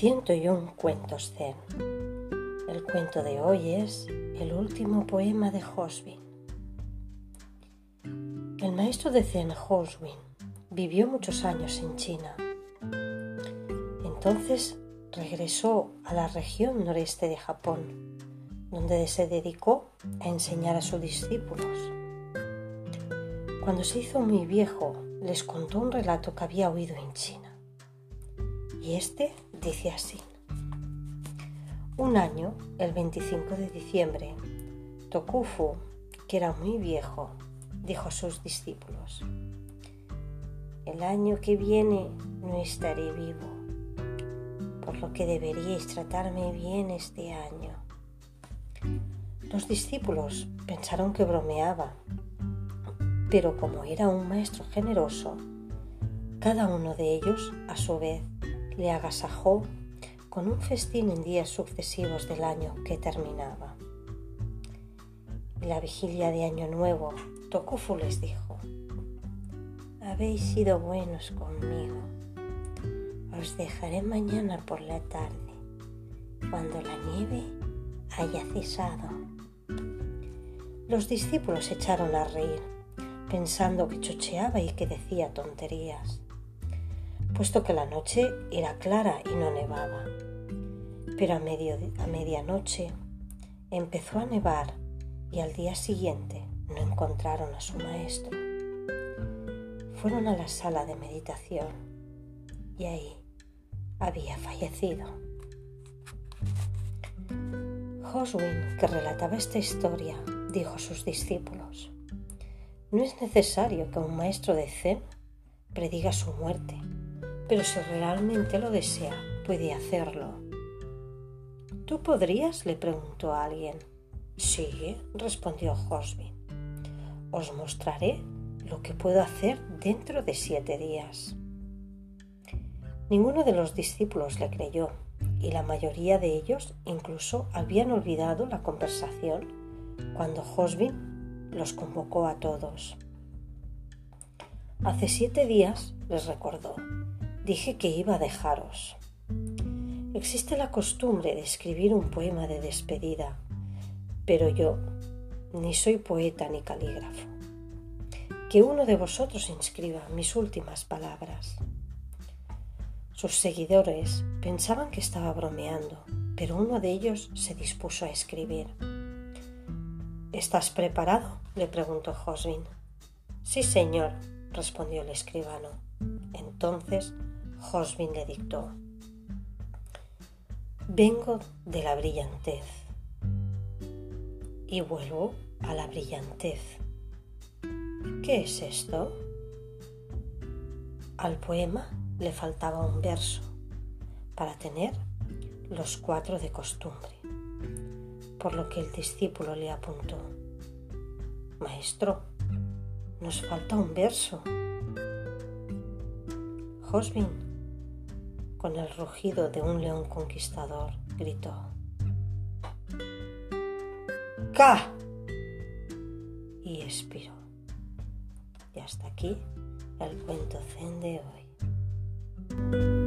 101 cuentos zen. El cuento de hoy es el último poema de Hoswin. El maestro de zen Hoswin vivió muchos años en China. Entonces regresó a la región noreste de Japón, donde se dedicó a enseñar a sus discípulos. Cuando se hizo muy viejo, les contó un relato que había oído en China. Y este dice así. Un año, el 25 de diciembre, Tokufu, que era muy viejo, dijo a sus discípulos, el año que viene no estaré vivo, por lo que deberíais tratarme bien este año. Los discípulos pensaron que bromeaba, pero como era un maestro generoso, cada uno de ellos, a su vez, le agasajó con un festín en días sucesivos del año que terminaba. La vigilia de Año Nuevo, Tokufu les dijo, habéis sido buenos conmigo. Os dejaré mañana por la tarde, cuando la nieve haya cesado. Los discípulos echaron a reír, pensando que chocheaba y que decía tonterías puesto que la noche era clara y no nevaba. Pero a, a medianoche empezó a nevar y al día siguiente no encontraron a su maestro. Fueron a la sala de meditación y ahí había fallecido. Hoswin, que relataba esta historia, dijo a sus discípulos, no es necesario que un maestro de Zen prediga su muerte pero si realmente lo desea, puede hacerlo. ¿Tú podrías? le preguntó a alguien. Sí, respondió Hosby. Os mostraré lo que puedo hacer dentro de siete días. Ninguno de los discípulos le creyó y la mayoría de ellos incluso habían olvidado la conversación cuando Hosbin los convocó a todos. Hace siete días, les recordó, dije que iba a dejaros. Existe la costumbre de escribir un poema de despedida, pero yo ni soy poeta ni calígrafo. Que uno de vosotros inscriba mis últimas palabras. Sus seguidores pensaban que estaba bromeando, pero uno de ellos se dispuso a escribir. ¿Estás preparado? le preguntó Josvin. Sí, señor, respondió el escribano. Entonces Hosbin le dictó. Vengo de la brillantez y vuelvo a la brillantez. ¿Qué es esto? Al poema le faltaba un verso para tener los cuatro de costumbre, por lo que el discípulo le apuntó. Maestro, nos falta un verso. Hosbin con el rugido de un león conquistador, gritó. ¡Ca! Y expiró. Y hasta aquí el cuento zen de hoy.